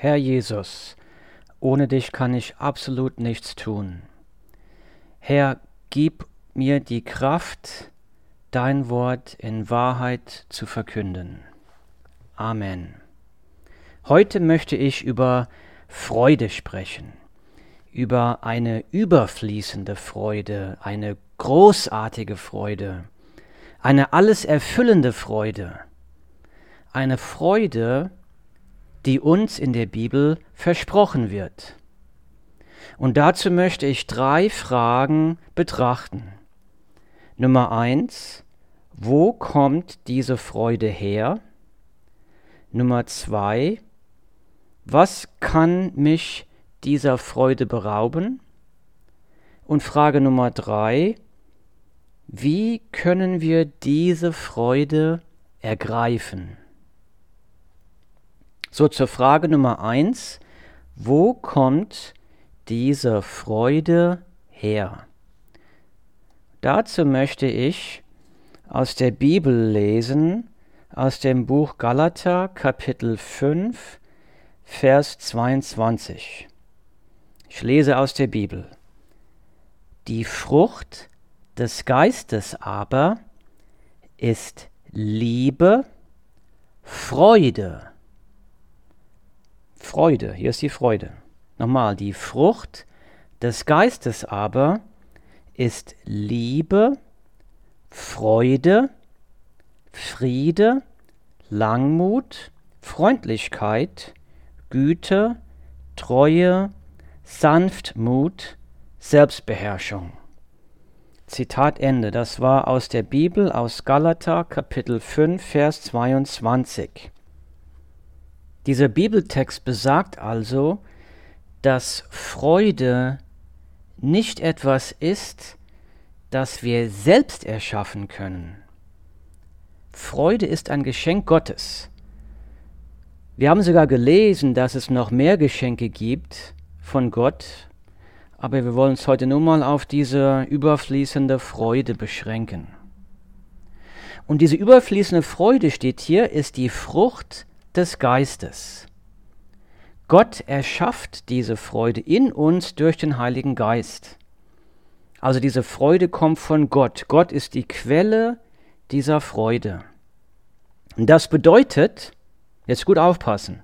Herr Jesus, ohne dich kann ich absolut nichts tun. Herr, gib mir die Kraft, dein Wort in Wahrheit zu verkünden. Amen. Heute möchte ich über Freude sprechen, über eine überfließende Freude, eine großartige Freude, eine alles erfüllende Freude, eine Freude, die uns in der Bibel versprochen wird. Und dazu möchte ich drei Fragen betrachten. Nummer eins, wo kommt diese Freude her? Nummer zwei, was kann mich dieser Freude berauben? Und Frage Nummer drei, wie können wir diese Freude ergreifen? So zur Frage Nummer eins, wo kommt diese Freude her? Dazu möchte ich aus der Bibel lesen, aus dem Buch Galater Kapitel 5, Vers 22. Ich lese aus der Bibel. Die Frucht des Geistes aber ist Liebe, Freude, Freude, hier ist die Freude. Nochmal, die Frucht des Geistes aber ist Liebe, Freude, Friede, Langmut, Freundlichkeit, Güte, Treue, Sanftmut, Selbstbeherrschung. Zitat Ende. Das war aus der Bibel, aus Galater Kapitel 5, Vers 22. Dieser Bibeltext besagt also, dass Freude nicht etwas ist, das wir selbst erschaffen können. Freude ist ein Geschenk Gottes. Wir haben sogar gelesen, dass es noch mehr Geschenke gibt von Gott, aber wir wollen uns heute nur mal auf diese überfließende Freude beschränken. Und diese überfließende Freude steht hier, ist die Frucht des Geistes. Gott erschafft diese Freude in uns durch den Heiligen Geist. Also diese Freude kommt von Gott. Gott ist die Quelle dieser Freude. Und das bedeutet, jetzt gut aufpassen,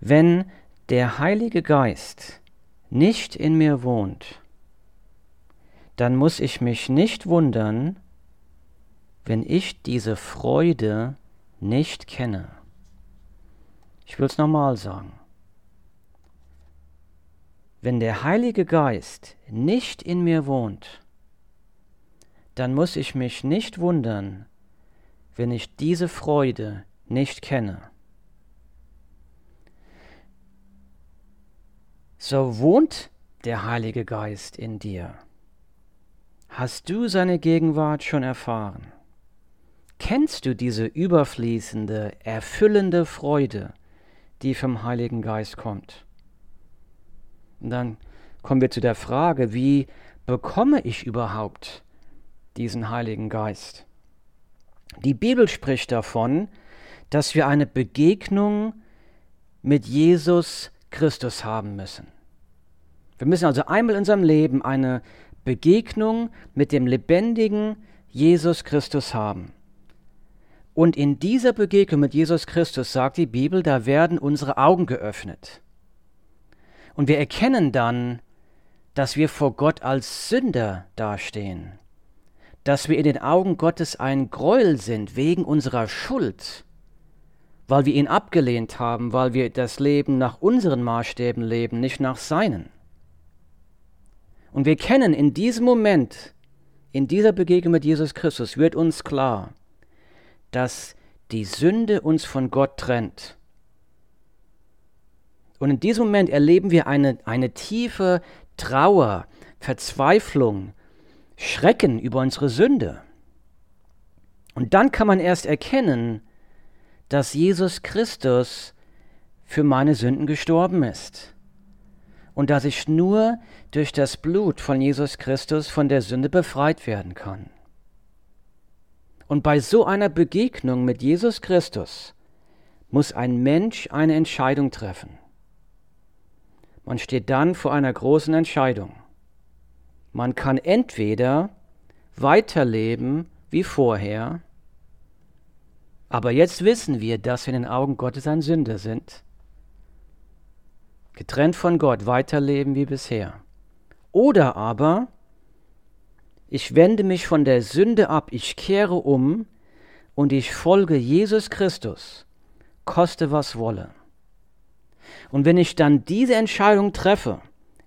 wenn der Heilige Geist nicht in mir wohnt, dann muss ich mich nicht wundern, wenn ich diese Freude nicht kenne. Ich will es nochmal sagen. Wenn der Heilige Geist nicht in mir wohnt, dann muss ich mich nicht wundern, wenn ich diese Freude nicht kenne. So wohnt der Heilige Geist in dir. Hast du seine Gegenwart schon erfahren? Kennst du diese überfließende, erfüllende Freude, die vom Heiligen Geist kommt. Und dann kommen wir zu der Frage, wie bekomme ich überhaupt diesen Heiligen Geist? Die Bibel spricht davon, dass wir eine Begegnung mit Jesus Christus haben müssen. Wir müssen also einmal in unserem Leben eine Begegnung mit dem lebendigen Jesus Christus haben. Und in dieser Begegnung mit Jesus Christus sagt die Bibel, da werden unsere Augen geöffnet. Und wir erkennen dann, dass wir vor Gott als Sünder dastehen, dass wir in den Augen Gottes ein Gräuel sind wegen unserer Schuld, weil wir ihn abgelehnt haben, weil wir das Leben nach unseren Maßstäben leben, nicht nach seinen. Und wir kennen in diesem Moment, in dieser Begegnung mit Jesus Christus, wird uns klar, dass die Sünde uns von Gott trennt. Und in diesem Moment erleben wir eine, eine tiefe Trauer, Verzweiflung, Schrecken über unsere Sünde. Und dann kann man erst erkennen, dass Jesus Christus für meine Sünden gestorben ist und dass ich nur durch das Blut von Jesus Christus von der Sünde befreit werden kann. Und bei so einer Begegnung mit Jesus Christus muss ein Mensch eine Entscheidung treffen. Man steht dann vor einer großen Entscheidung. Man kann entweder weiterleben wie vorher, aber jetzt wissen wir, dass wir in den Augen Gottes ein Sünder sind, getrennt von Gott weiterleben wie bisher. Oder aber ich wende mich von der Sünde ab, ich kehre um und ich folge Jesus Christus, koste was wolle. Und wenn ich dann diese Entscheidung treffe,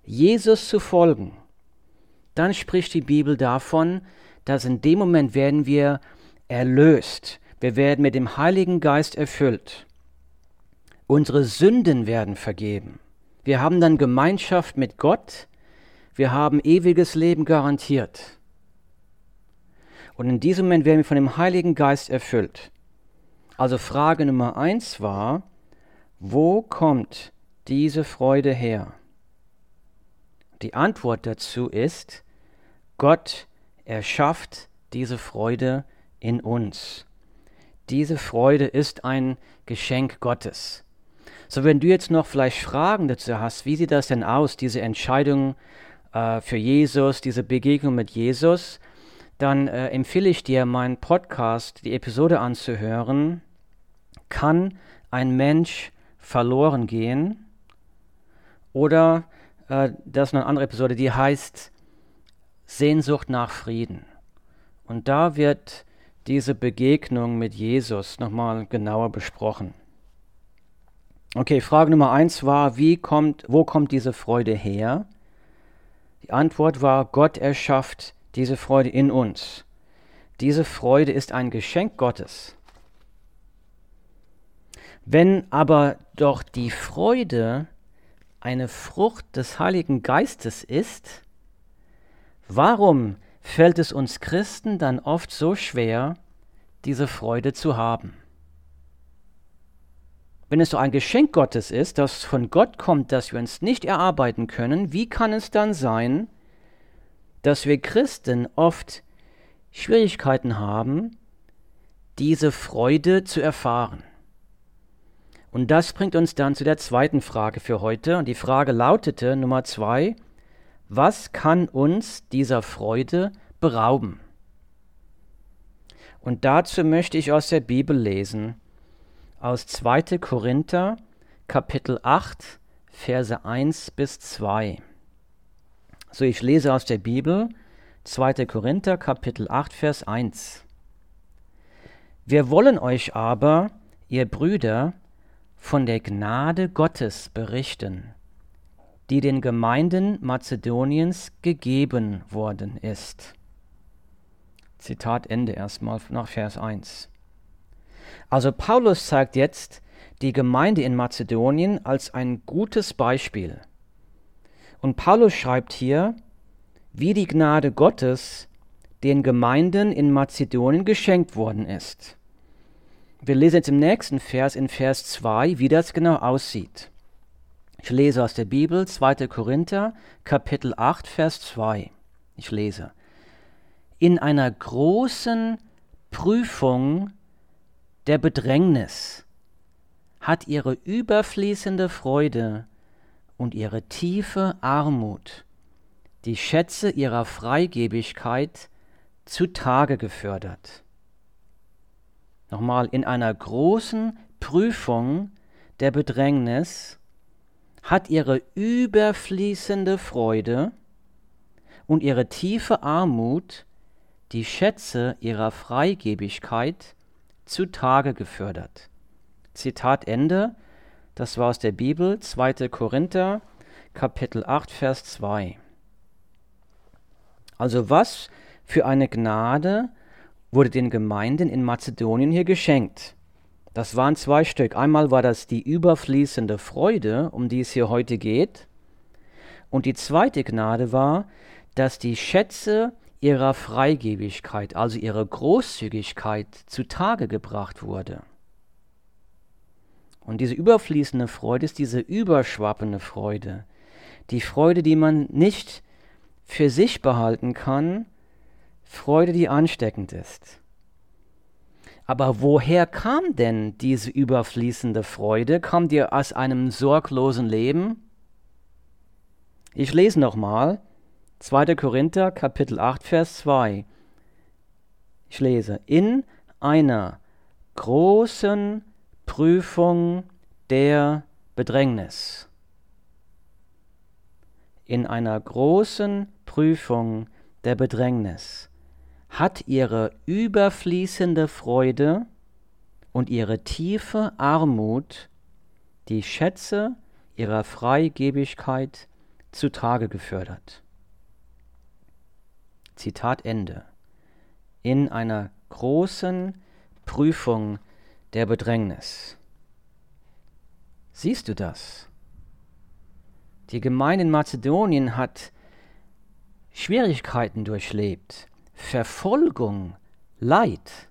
Jesus zu folgen, dann spricht die Bibel davon, dass in dem Moment werden wir erlöst, wir werden mit dem Heiligen Geist erfüllt, unsere Sünden werden vergeben, wir haben dann Gemeinschaft mit Gott, wir haben ewiges Leben garantiert. Und in diesem Moment werden wir von dem Heiligen Geist erfüllt. Also Frage Nummer eins war, wo kommt diese Freude her? Die Antwort dazu ist, Gott erschafft diese Freude in uns. Diese Freude ist ein Geschenk Gottes. So, wenn du jetzt noch vielleicht Fragen dazu hast, wie sieht das denn aus, diese Entscheidung äh, für Jesus, diese Begegnung mit Jesus, dann äh, empfehle ich dir, meinen Podcast, die Episode anzuhören. Kann ein Mensch verloren gehen? Oder äh, das ist eine andere Episode, die heißt Sehnsucht nach Frieden. Und da wird diese Begegnung mit Jesus nochmal genauer besprochen. Okay, Frage Nummer eins war, wie kommt, wo kommt diese Freude her? Die Antwort war, Gott erschafft diese Freude in uns. Diese Freude ist ein Geschenk Gottes. Wenn aber doch die Freude eine Frucht des Heiligen Geistes ist, warum fällt es uns Christen dann oft so schwer, diese Freude zu haben? Wenn es so ein Geschenk Gottes ist, das von Gott kommt, das wir uns nicht erarbeiten können, wie kann es dann sein, dass wir Christen oft Schwierigkeiten haben, diese Freude zu erfahren. Und das bringt uns dann zu der zweiten Frage für heute. Und die Frage lautete Nummer zwei, was kann uns dieser Freude berauben? Und dazu möchte ich aus der Bibel lesen, aus 2. Korinther Kapitel 8, Verse 1 bis 2. So, ich lese aus der Bibel 2. Korinther Kapitel 8 Vers 1. Wir wollen euch aber, ihr Brüder, von der Gnade Gottes berichten, die den Gemeinden Mazedoniens gegeben worden ist. Zitat Ende erstmal nach Vers 1. Also Paulus zeigt jetzt die Gemeinde in Mazedonien als ein gutes Beispiel und Paulus schreibt hier, wie die Gnade Gottes den Gemeinden in Mazedonien geschenkt worden ist. Wir lesen jetzt im nächsten Vers, in Vers 2, wie das genau aussieht. Ich lese aus der Bibel 2. Korinther, Kapitel 8, Vers 2. Ich lese. In einer großen Prüfung der Bedrängnis hat ihre überfließende Freude und ihre tiefe Armut die Schätze ihrer Freigebigkeit zutage gefördert. Nochmal, in einer großen Prüfung der Bedrängnis hat ihre überfließende Freude und ihre tiefe Armut die Schätze ihrer Freigebigkeit zutage gefördert. Zitat Ende das war aus der Bibel, 2. Korinther, Kapitel 8, Vers 2. Also was für eine Gnade wurde den Gemeinden in Mazedonien hier geschenkt? Das waren zwei Stück. Einmal war das die überfließende Freude, um die es hier heute geht. Und die zweite Gnade war, dass die Schätze ihrer Freigebigkeit, also ihre Großzügigkeit, zutage gebracht wurde. Und diese überfließende Freude ist diese überschwappende Freude. Die Freude, die man nicht für sich behalten kann, Freude, die ansteckend ist. Aber woher kam denn diese überfließende Freude? Kam dir aus einem sorglosen Leben? Ich lese nochmal 2. Korinther Kapitel 8 Vers 2. Ich lese, in einer großen Prüfung der Bedrängnis. In einer großen Prüfung der Bedrängnis hat ihre überfließende Freude und ihre tiefe Armut die Schätze ihrer Freigebigkeit zutage gefördert. Zitat Ende. In einer großen Prüfung der Bedrängnis. Siehst du das? Die Gemeinde in Mazedonien hat Schwierigkeiten durchlebt, Verfolgung, Leid.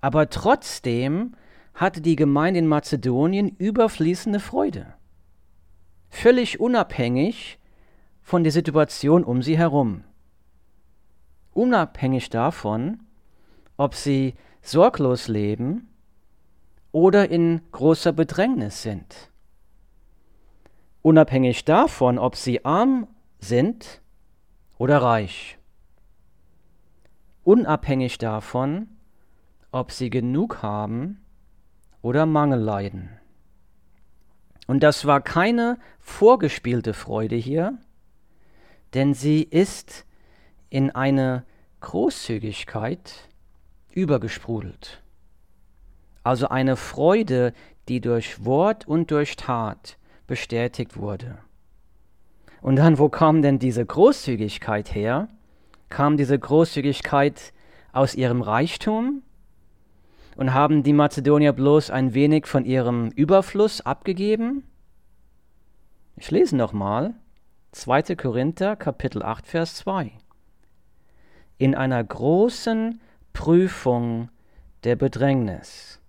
Aber trotzdem hatte die Gemeinde in Mazedonien überfließende Freude, völlig unabhängig von der Situation um sie herum. Unabhängig davon, ob sie sorglos leben oder in großer Bedrängnis sind. Unabhängig davon, ob sie arm sind oder reich. Unabhängig davon, ob sie genug haben oder Mangel leiden. Und das war keine vorgespielte Freude hier, denn sie ist in eine Großzügigkeit übergesprudelt. Also eine Freude, die durch Wort und durch Tat bestätigt wurde. Und dann, wo kam denn diese Großzügigkeit her? Kam diese Großzügigkeit aus ihrem Reichtum? Und haben die Mazedonier bloß ein wenig von ihrem Überfluss abgegeben? Ich lese nochmal 2. Korinther Kapitel 8 Vers 2. In einer großen Prüfung der Bedrängnis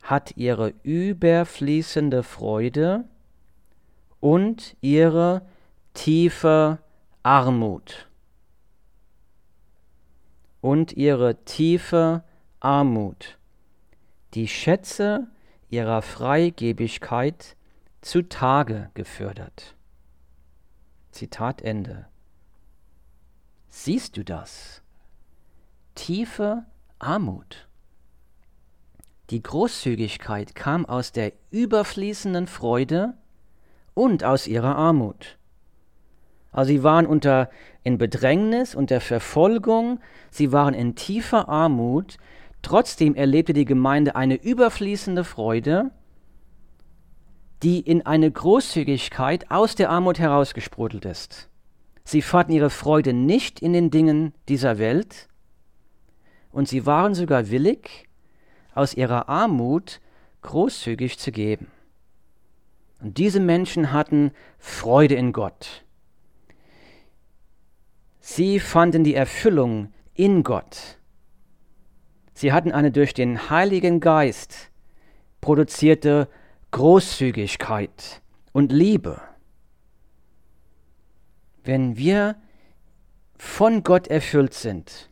hat ihre überfließende Freude und ihre tiefe Armut. Und ihre tiefe Armut, die Schätze ihrer Freigebigkeit zutage gefördert. Zitat Ende. Siehst du das? Tiefe Armut. Die Großzügigkeit kam aus der überfließenden Freude und aus ihrer Armut. Also sie waren unter in Bedrängnis, unter Verfolgung, sie waren in tiefer Armut, trotzdem erlebte die Gemeinde eine überfließende Freude, die in eine Großzügigkeit aus der Armut herausgesprudelt ist. Sie fanden ihre Freude nicht in den Dingen dieser Welt, und sie waren sogar willig, aus ihrer Armut großzügig zu geben. Und diese Menschen hatten Freude in Gott. Sie fanden die Erfüllung in Gott. Sie hatten eine durch den Heiligen Geist produzierte Großzügigkeit und Liebe. Wenn wir von Gott erfüllt sind,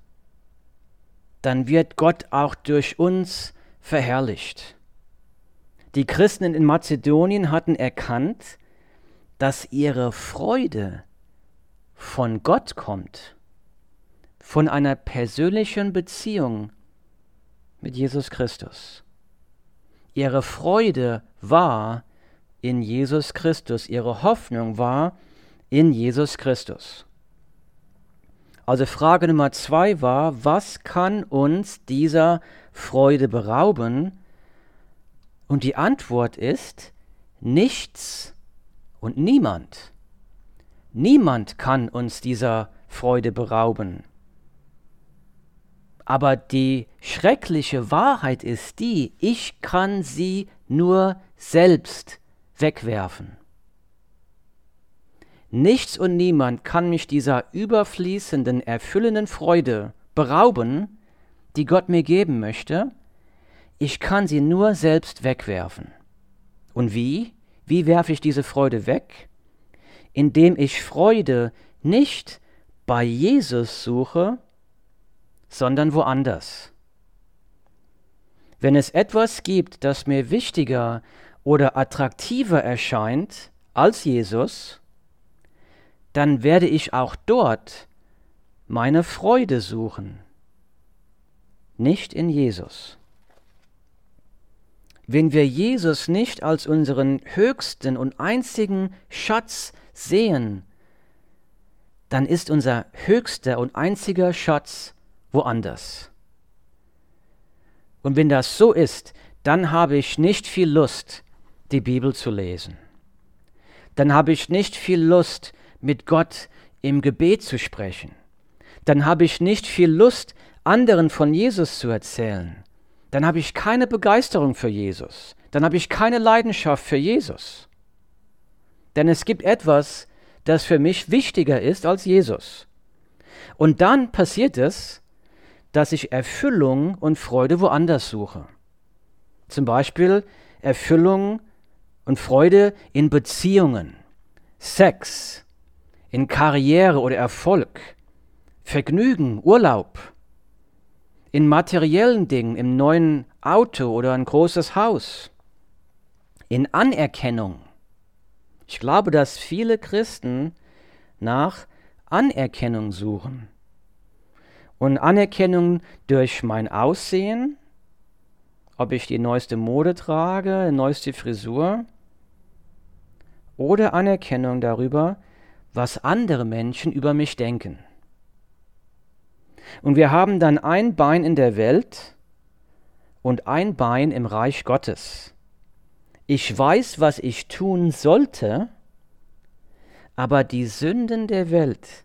dann wird Gott auch durch uns verherrlicht. Die Christen in Mazedonien hatten erkannt, dass ihre Freude von Gott kommt, von einer persönlichen Beziehung mit Jesus Christus. Ihre Freude war in Jesus Christus, ihre Hoffnung war in Jesus Christus. Also Frage Nummer zwei war, was kann uns dieser Freude berauben? Und die Antwort ist nichts und niemand. Niemand kann uns dieser Freude berauben. Aber die schreckliche Wahrheit ist die, ich kann sie nur selbst wegwerfen. Nichts und niemand kann mich dieser überfließenden, erfüllenden Freude berauben, die Gott mir geben möchte. Ich kann sie nur selbst wegwerfen. Und wie? Wie werfe ich diese Freude weg? Indem ich Freude nicht bei Jesus suche, sondern woanders. Wenn es etwas gibt, das mir wichtiger oder attraktiver erscheint als Jesus, dann werde ich auch dort meine Freude suchen, nicht in Jesus. Wenn wir Jesus nicht als unseren höchsten und einzigen Schatz sehen, dann ist unser höchster und einziger Schatz woanders. Und wenn das so ist, dann habe ich nicht viel Lust, die Bibel zu lesen. Dann habe ich nicht viel Lust, mit Gott im Gebet zu sprechen. Dann habe ich nicht viel Lust, anderen von Jesus zu erzählen. Dann habe ich keine Begeisterung für Jesus. Dann habe ich keine Leidenschaft für Jesus. Denn es gibt etwas, das für mich wichtiger ist als Jesus. Und dann passiert es, dass ich Erfüllung und Freude woanders suche. Zum Beispiel Erfüllung und Freude in Beziehungen, Sex, in Karriere oder Erfolg, Vergnügen, Urlaub, in materiellen Dingen, im neuen Auto oder ein großes Haus, in Anerkennung. Ich glaube, dass viele Christen nach Anerkennung suchen. Und Anerkennung durch mein Aussehen, ob ich die neueste Mode trage, die neueste Frisur, oder Anerkennung darüber, was andere Menschen über mich denken. Und wir haben dann ein Bein in der Welt und ein Bein im Reich Gottes. Ich weiß, was ich tun sollte, aber die Sünden der Welt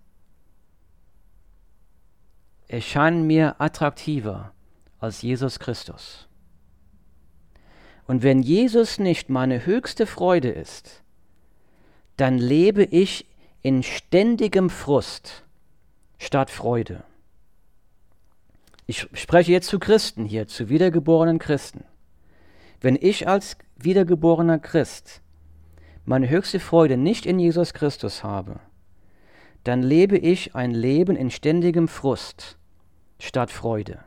erscheinen mir attraktiver als Jesus Christus. Und wenn Jesus nicht meine höchste Freude ist, dann lebe ich in ständigem Frust statt Freude. Ich spreche jetzt zu Christen hier, zu wiedergeborenen Christen. Wenn ich als wiedergeborener Christ meine höchste Freude nicht in Jesus Christus habe, dann lebe ich ein Leben in ständigem Frust statt Freude.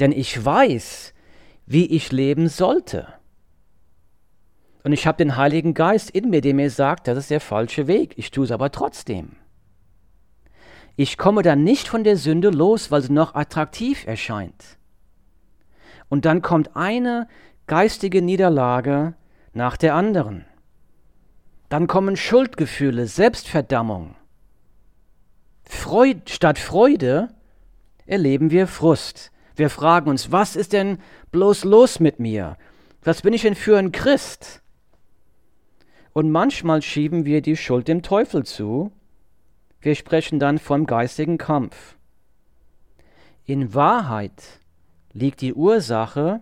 Denn ich weiß, wie ich leben sollte. Und ich habe den Heiligen Geist in mir, der mir sagt, das ist der falsche Weg. Ich tue es aber trotzdem. Ich komme dann nicht von der Sünde los, weil sie noch attraktiv erscheint. Und dann kommt eine geistige Niederlage nach der anderen. Dann kommen Schuldgefühle, Selbstverdammung. Freud, statt Freude erleben wir Frust. Wir fragen uns, was ist denn bloß los mit mir? Was bin ich denn für ein Christ? Und manchmal schieben wir die Schuld dem Teufel zu. Wir sprechen dann vom geistigen Kampf. In Wahrheit liegt die Ursache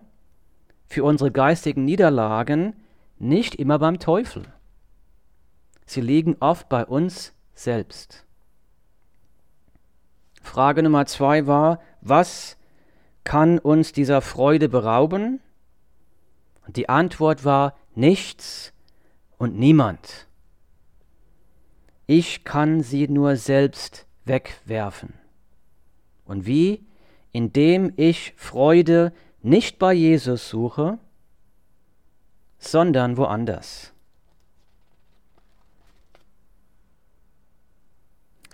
für unsere geistigen Niederlagen nicht immer beim Teufel. Sie liegen oft bei uns selbst. Frage Nummer zwei war, was kann uns dieser Freude berauben? Und die Antwort war nichts und niemand. Ich kann sie nur selbst wegwerfen. Und wie? Indem ich Freude nicht bei Jesus suche, sondern woanders.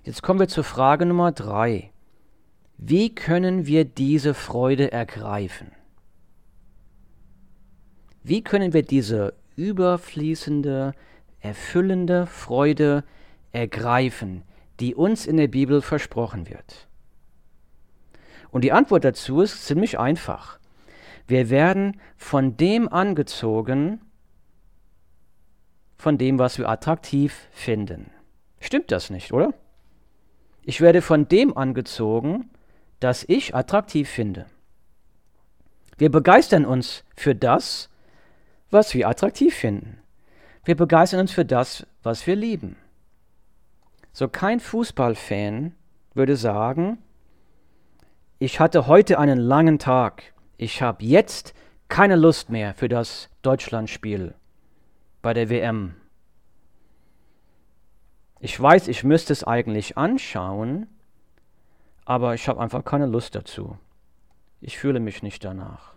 Jetzt kommen wir zur Frage Nummer drei. Wie können wir diese Freude ergreifen? Wie können wir diese überfließende, erfüllende Freude ergreifen, die uns in der Bibel versprochen wird? Und die Antwort dazu ist ziemlich einfach. Wir werden von dem angezogen, von dem, was wir attraktiv finden. Stimmt das nicht, oder? Ich werde von dem angezogen, das ich attraktiv finde. Wir begeistern uns für das, was wir attraktiv finden. Wir begeistern uns für das, was wir lieben. So kein Fußballfan würde sagen, ich hatte heute einen langen Tag. Ich habe jetzt keine Lust mehr für das Deutschlandspiel bei der WM. Ich weiß, ich müsste es eigentlich anschauen, aber ich habe einfach keine Lust dazu. ich fühle mich nicht danach.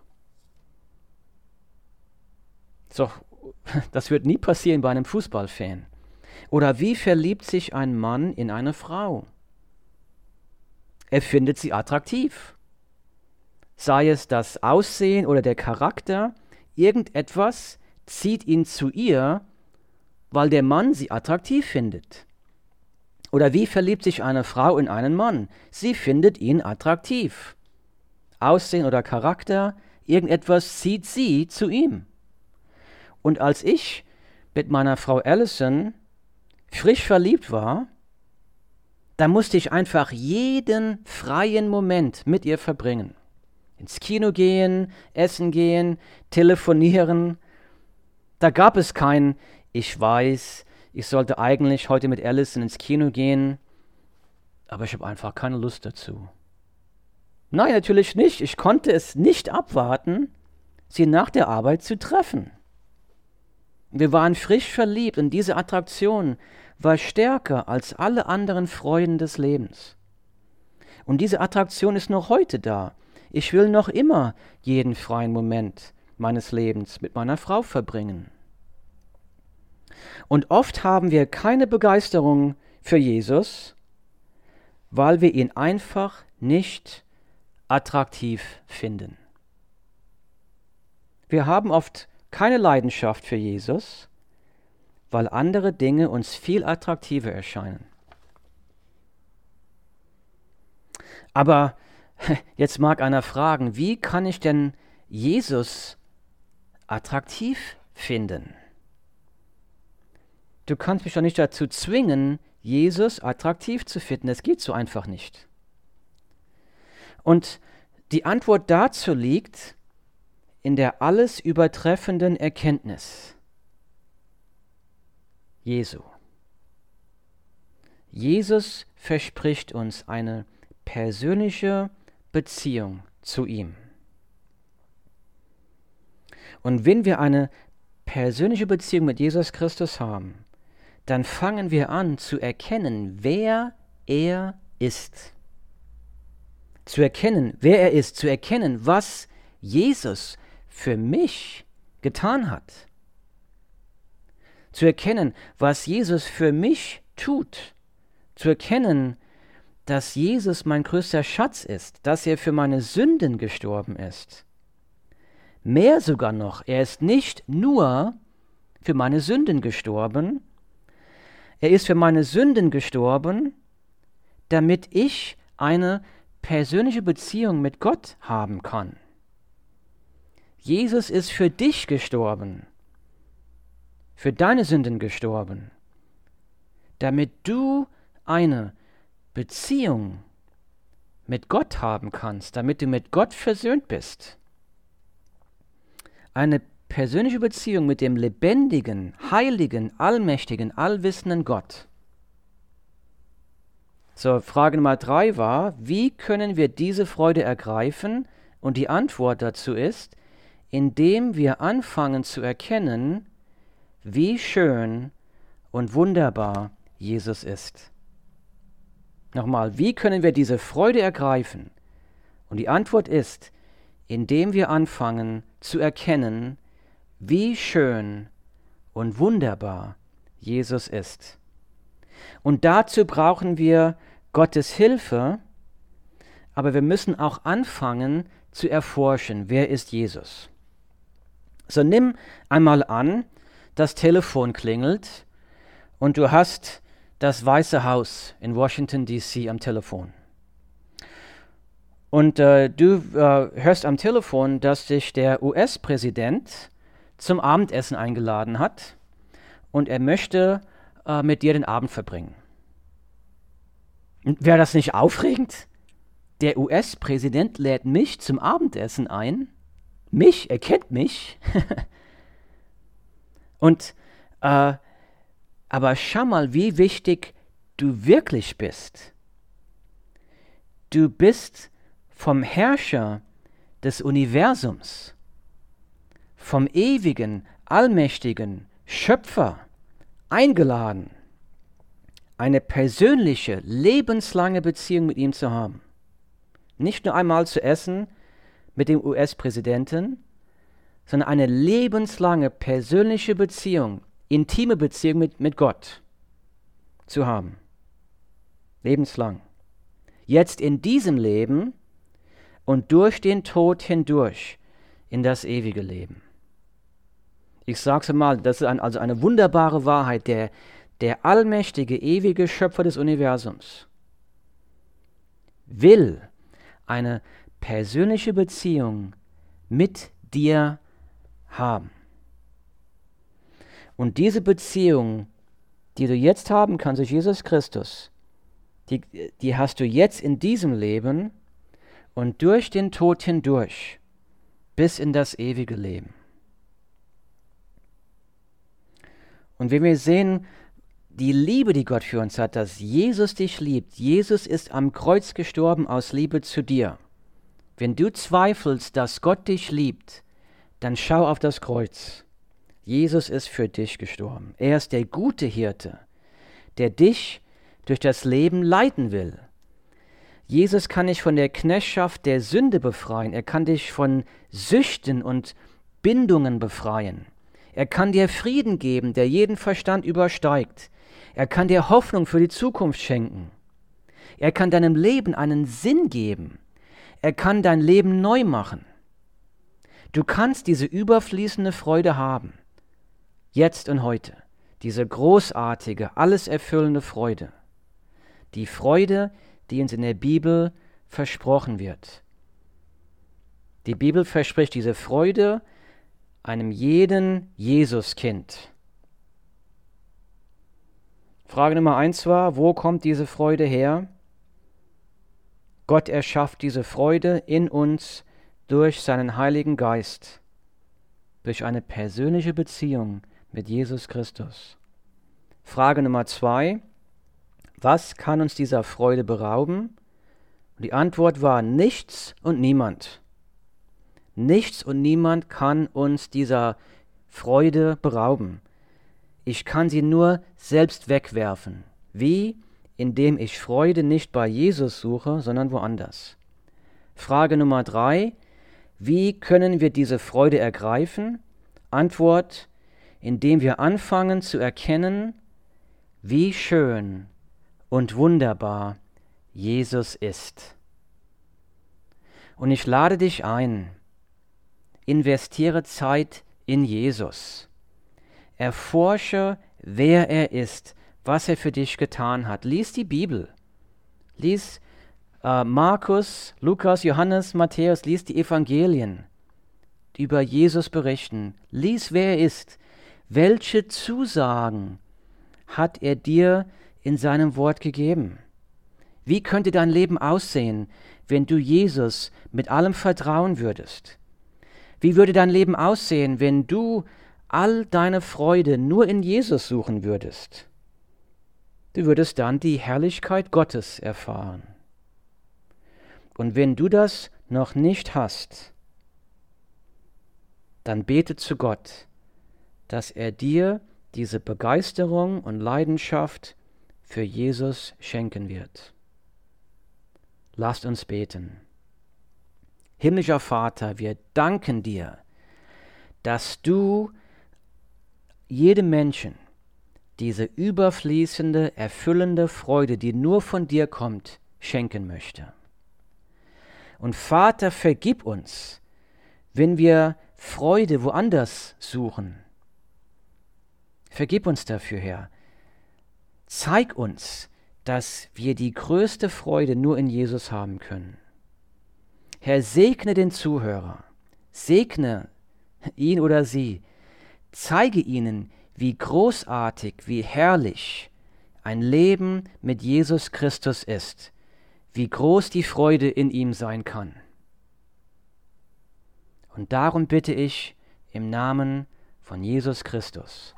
So, das wird nie passieren bei einem Fußballfan. Oder wie verliebt sich ein Mann in eine Frau? Er findet sie attraktiv. Sei es das Aussehen oder der Charakter, irgendetwas zieht ihn zu ihr, weil der Mann sie attraktiv findet. Oder wie verliebt sich eine Frau in einen Mann? Sie findet ihn attraktiv. Aussehen oder Charakter, irgendetwas zieht sie zu ihm. Und als ich mit meiner Frau Allison frisch verliebt war, da musste ich einfach jeden freien Moment mit ihr verbringen. Ins Kino gehen, essen gehen, telefonieren. Da gab es kein, ich weiß, ich sollte eigentlich heute mit Allison ins Kino gehen, aber ich habe einfach keine Lust dazu. Nein, natürlich nicht. Ich konnte es nicht abwarten, sie nach der Arbeit zu treffen. Wir waren frisch verliebt und diese Attraktion war stärker als alle anderen Freuden des Lebens. Und diese Attraktion ist noch heute da. Ich will noch immer jeden freien Moment meines Lebens mit meiner Frau verbringen. Und oft haben wir keine Begeisterung für Jesus, weil wir ihn einfach nicht attraktiv finden. Wir haben oft keine Leidenschaft für Jesus, weil andere Dinge uns viel attraktiver erscheinen. Aber jetzt mag einer fragen, wie kann ich denn Jesus attraktiv finden? Du kannst mich doch nicht dazu zwingen, Jesus attraktiv zu finden. Es geht so einfach nicht. Und die Antwort dazu liegt in der alles übertreffenden Erkenntnis Jesu. Jesus verspricht uns eine persönliche Beziehung zu ihm. Und wenn wir eine persönliche Beziehung mit Jesus Christus haben, dann fangen wir an zu erkennen, wer er ist. Zu erkennen, wer er ist, zu erkennen, was Jesus für mich getan hat. Zu erkennen, was Jesus für mich tut. Zu erkennen, dass Jesus mein größter Schatz ist, dass er für meine Sünden gestorben ist. Mehr sogar noch, er ist nicht nur für meine Sünden gestorben, er ist für meine Sünden gestorben, damit ich eine persönliche Beziehung mit Gott haben kann. Jesus ist für dich gestorben, für deine Sünden gestorben, damit du eine Beziehung mit Gott haben kannst, damit du mit Gott versöhnt bist. Eine persönliche Beziehung mit dem lebendigen, heiligen, allmächtigen, allwissenden Gott. So, Frage Nummer drei war, wie können wir diese Freude ergreifen? Und die Antwort dazu ist, indem wir anfangen zu erkennen, wie schön und wunderbar Jesus ist. Nochmal, wie können wir diese Freude ergreifen? Und die Antwort ist, indem wir anfangen zu erkennen, wie schön und wunderbar Jesus ist. Und dazu brauchen wir Gottes Hilfe, aber wir müssen auch anfangen zu erforschen, wer ist Jesus. So nimm einmal an, das Telefon klingelt und du hast das Weiße Haus in Washington, DC am Telefon. Und äh, du äh, hörst am Telefon, dass sich der US-Präsident zum Abendessen eingeladen hat und er möchte äh, mit dir den Abend verbringen. Wäre das nicht aufregend? Der US-Präsident lädt mich zum Abendessen ein. Mich, er kennt mich. und, äh, aber schau mal, wie wichtig du wirklich bist. Du bist vom Herrscher des Universums vom ewigen, allmächtigen Schöpfer eingeladen, eine persönliche, lebenslange Beziehung mit ihm zu haben. Nicht nur einmal zu essen mit dem US-Präsidenten, sondern eine lebenslange persönliche Beziehung, intime Beziehung mit, mit Gott zu haben. Lebenslang. Jetzt in diesem Leben und durch den Tod hindurch in das ewige Leben. Ich sage es mal, das ist ein, also eine wunderbare Wahrheit. Der, der allmächtige, ewige Schöpfer des Universums will eine persönliche Beziehung mit dir haben. Und diese Beziehung, die du jetzt haben kannst durch Jesus Christus, die, die hast du jetzt in diesem Leben und durch den Tod hindurch bis in das ewige Leben. Und wenn wir sehen, die Liebe, die Gott für uns hat, dass Jesus dich liebt, Jesus ist am Kreuz gestorben aus Liebe zu dir. Wenn du zweifelst, dass Gott dich liebt, dann schau auf das Kreuz. Jesus ist für dich gestorben. Er ist der gute Hirte, der dich durch das Leben leiten will. Jesus kann dich von der Knechtschaft der Sünde befreien. Er kann dich von Süchten und Bindungen befreien. Er kann dir Frieden geben, der jeden Verstand übersteigt. Er kann dir Hoffnung für die Zukunft schenken. Er kann deinem Leben einen Sinn geben. Er kann dein Leben neu machen. Du kannst diese überfließende Freude haben. Jetzt und heute. Diese großartige, alles erfüllende Freude. Die Freude, die uns in der Bibel versprochen wird. Die Bibel verspricht diese Freude, einem jeden Jesuskind. Frage Nummer eins war, wo kommt diese Freude her? Gott erschafft diese Freude in uns durch seinen Heiligen Geist, durch eine persönliche Beziehung mit Jesus Christus. Frage Nummer zwei, was kann uns dieser Freude berauben? Und die Antwort war nichts und niemand. Nichts und niemand kann uns dieser Freude berauben. Ich kann sie nur selbst wegwerfen. Wie? Indem ich Freude nicht bei Jesus suche, sondern woanders. Frage Nummer drei. Wie können wir diese Freude ergreifen? Antwort, indem wir anfangen zu erkennen, wie schön und wunderbar Jesus ist. Und ich lade dich ein, investiere Zeit in Jesus. Erforsche, wer er ist, was er für dich getan hat. Lies die Bibel. Lies äh, Markus, Lukas, Johannes, Matthäus, lies die Evangelien, die über Jesus berichten. Lies, wer er ist. Welche Zusagen hat er dir in seinem Wort gegeben? Wie könnte dein Leben aussehen, wenn du Jesus mit allem vertrauen würdest? Wie würde dein Leben aussehen, wenn du all deine Freude nur in Jesus suchen würdest? Du würdest dann die Herrlichkeit Gottes erfahren. Und wenn du das noch nicht hast, dann bete zu Gott, dass er dir diese Begeisterung und Leidenschaft für Jesus schenken wird. Lasst uns beten. Himmlischer Vater, wir danken dir, dass du jedem Menschen diese überfließende, erfüllende Freude, die nur von dir kommt, schenken möchte. Und Vater, vergib uns, wenn wir Freude woanders suchen. Vergib uns dafür, Herr. Zeig uns, dass wir die größte Freude nur in Jesus haben können. Herr, segne den Zuhörer, segne ihn oder sie, zeige ihnen, wie großartig, wie herrlich ein Leben mit Jesus Christus ist, wie groß die Freude in ihm sein kann. Und darum bitte ich im Namen von Jesus Christus.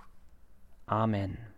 Amen.